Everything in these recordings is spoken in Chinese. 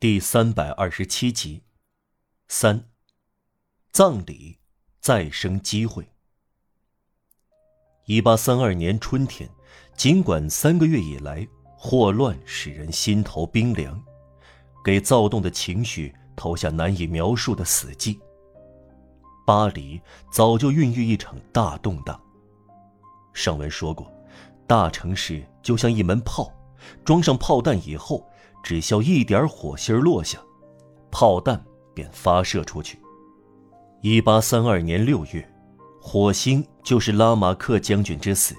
第三百二十七集，三，葬礼再生机会。一八三二年春天，尽管三个月以来霍乱使人心头冰凉，给躁动的情绪投下难以描述的死寂。巴黎早就孕育一场大动荡。上文说过，大城市就像一门炮，装上炮弹以后。只需一点火星落下，炮弹便发射出去。一八三二年六月，火星就是拉马克将军之死。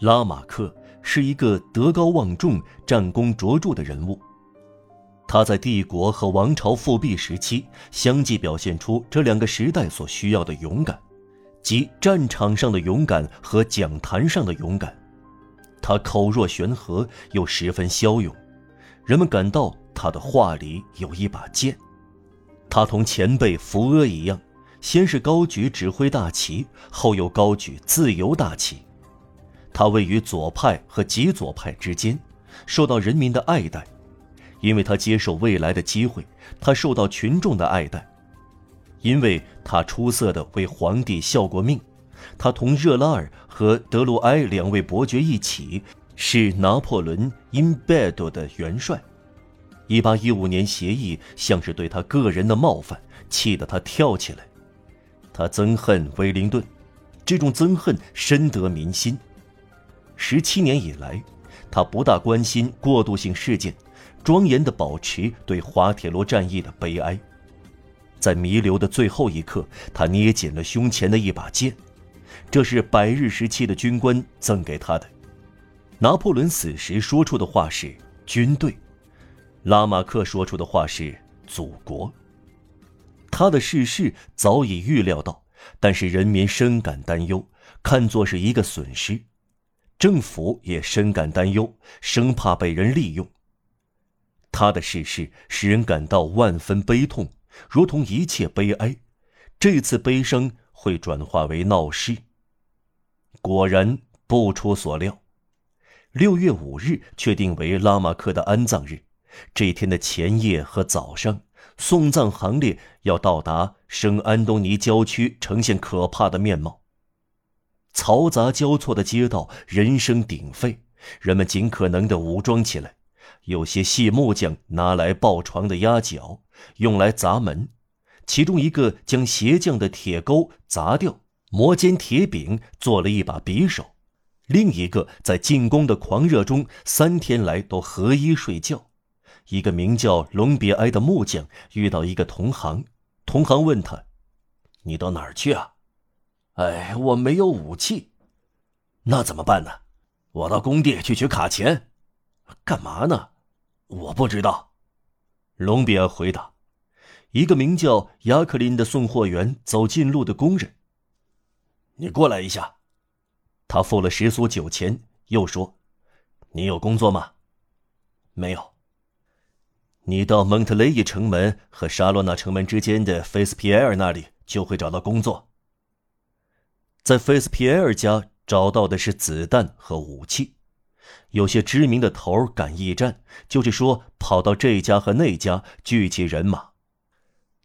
拉马克是一个德高望重、战功卓著的人物，他在帝国和王朝复辟时期相继表现出这两个时代所需要的勇敢，即战场上的勇敢和讲坛上的勇敢。他口若悬河，又十分骁勇。人们感到他的话里有一把剑，他同前辈福阿一样，先是高举指挥大旗，后又高举自由大旗。他位于左派和极左派之间，受到人民的爱戴，因为他接受未来的机会；他受到群众的爱戴，因为他出色的为皇帝效过命。他同热拉尔和德鲁埃两位伯爵一起。是拿破仑因贝多的元帅。一八一五年协议像是对他个人的冒犯，气得他跳起来。他憎恨威灵顿，这种憎恨深得民心。十七年以来，他不大关心过渡性事件，庄严地保持对滑铁卢战役的悲哀。在弥留的最后一刻，他捏紧了胸前的一把剑，这是百日时期的军官赠给他的。拿破仑死时说出的话是“军队”，拉马克说出的话是“祖国”。他的逝世早已预料到，但是人民深感担忧，看作是一个损失。政府也深感担忧，生怕被人利用。他的逝世使人感到万分悲痛，如同一切悲哀，这次悲伤会转化为闹事。果然不出所料。六月五日确定为拉马克的安葬日，这天的前夜和早上，送葬行列要到达圣安东尼郊区，呈现可怕的面貌。嘈杂交错的街道，人声鼎沸，人们尽可能的武装起来。有些细木匠拿来抱床的压脚，用来砸门；其中一个将鞋匠的铁钩砸掉，磨尖铁柄做了一把匕首。另一个在进攻的狂热中，三天来都合衣睡觉。一个名叫隆别埃的木匠遇到一个同行，同行问他：“你到哪儿去啊？”“哎，我没有武器。”“那怎么办呢？”“我到工地去取卡钳。”“干嘛呢？”“我不知道。”隆别埃回答。一个名叫雅克林的送货员走近路的工人：“你过来一下。”他付了十苏酒钱，又说：“你有工作吗？”“没有。”“你到蒙特雷伊城门和沙洛纳城门之间的菲斯皮埃尔那里，就会找到工作。”在菲斯皮埃尔家找到的是子弹和武器。有些知名的头敢驿站，就是说跑到这家和那家聚集人马。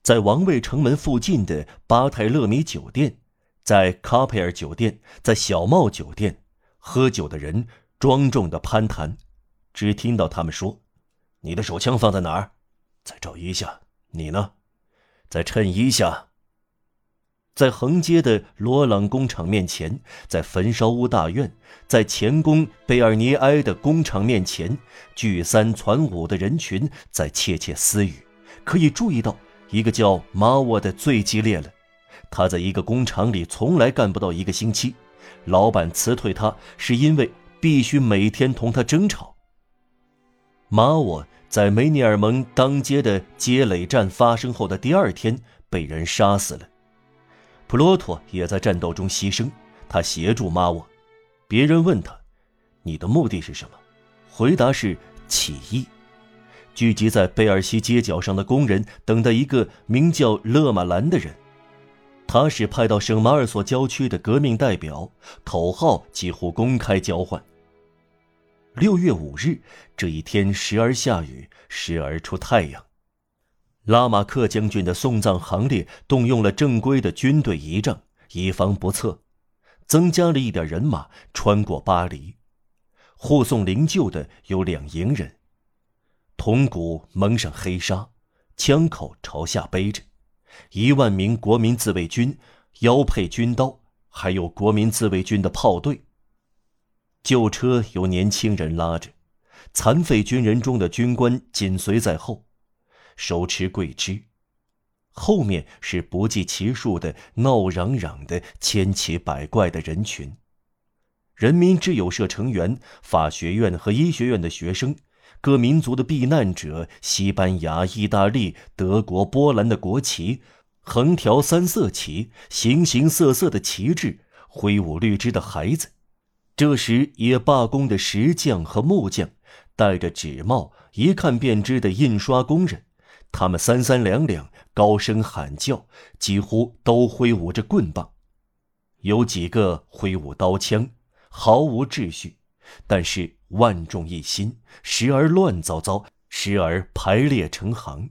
在王位城门附近的巴泰勒米酒店。在卡佩尔酒店，在小帽酒店，喝酒的人庄重的攀谈，只听到他们说：“你的手枪放在哪儿？再找一下。你呢？在衬衣下。”在横街的罗朗工厂面前，在焚烧屋大院，在前宫贝尔尼埃的工厂面前，聚三攒五的人群在窃窃私语。可以注意到，一个叫马沃的最激烈了。他在一个工厂里从来干不到一个星期，老板辞退他是因为必须每天同他争吵。马沃在梅尼尔蒙当街的街垒战发生后的第二天被人杀死了，普罗托也在战斗中牺牲，他协助马沃。别人问他：“你的目的是什么？”回答是起义。聚集在贝尔西街角上的工人等待一个名叫勒马兰的人。他是派到圣马尔索郊区的革命代表，口号几乎公开交换。六月五日这一天，时而下雨，时而出太阳。拉马克将军的送葬行列动用了正规的军队仪仗，以防不测，增加了一点人马穿过巴黎。护送灵柩的有两营人，铜鼓蒙上黑纱，枪口朝下背着，一万名国民自卫军腰佩军刀，还有国民自卫军的炮队。旧车由年轻人拉着，残废军人中的军官紧随在后，手持桂枝，后面是不计其数的闹嚷嚷的千奇百怪的人群。人民之友社成员、法学院和医学院的学生、各民族的避难者、西班牙、意大利、德国、波兰的国旗，横条三色旗，形形色色的旗帜，挥舞绿枝的孩子。这时也罢工的石匠和木匠，戴着纸帽，一看便知的印刷工人，他们三三两两，高声喊叫，几乎都挥舞着棍棒，有几个挥舞刀枪。毫无秩序，但是万众一心，时而乱糟糟，时而排列成行。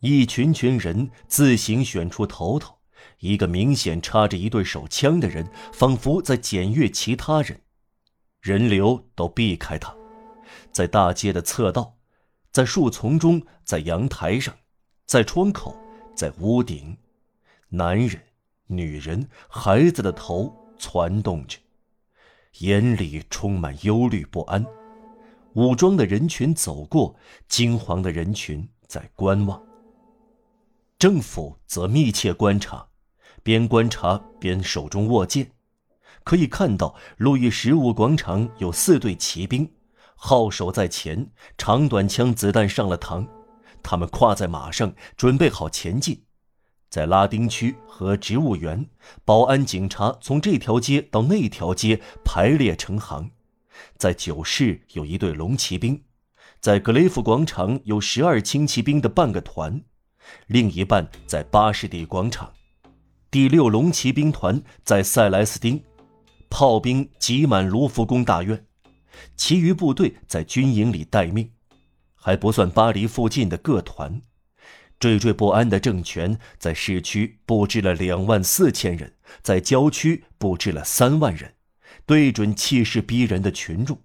一群群人自行选出头头，一个明显插着一对手枪的人，仿佛在检阅其他人。人流都避开他，在大街的侧道，在树丛中，在阳台上，在窗口，在屋顶，男人、女人、孩子的头攒动着。眼里充满忧虑不安，武装的人群走过，惊惶的人群在观望。政府则密切观察，边观察边手中握剑。可以看到，路易十五广场有四队骑兵，号手在前，长短枪子弹上了膛，他们跨在马上，准备好前进。在拉丁区和植物园，保安警察从这条街到那条街排列成行；在九市有一队龙骑兵，在格雷夫广场有十二轻骑兵的半个团，另一半在巴士底广场。第六龙骑兵团在塞莱斯丁，炮兵挤满卢浮宫大院，其余部队在军营里待命，还不算巴黎附近的各团。惴惴不安的政权在市区布置了两万四千人，在郊区布置了三万人，对准气势逼人的群众。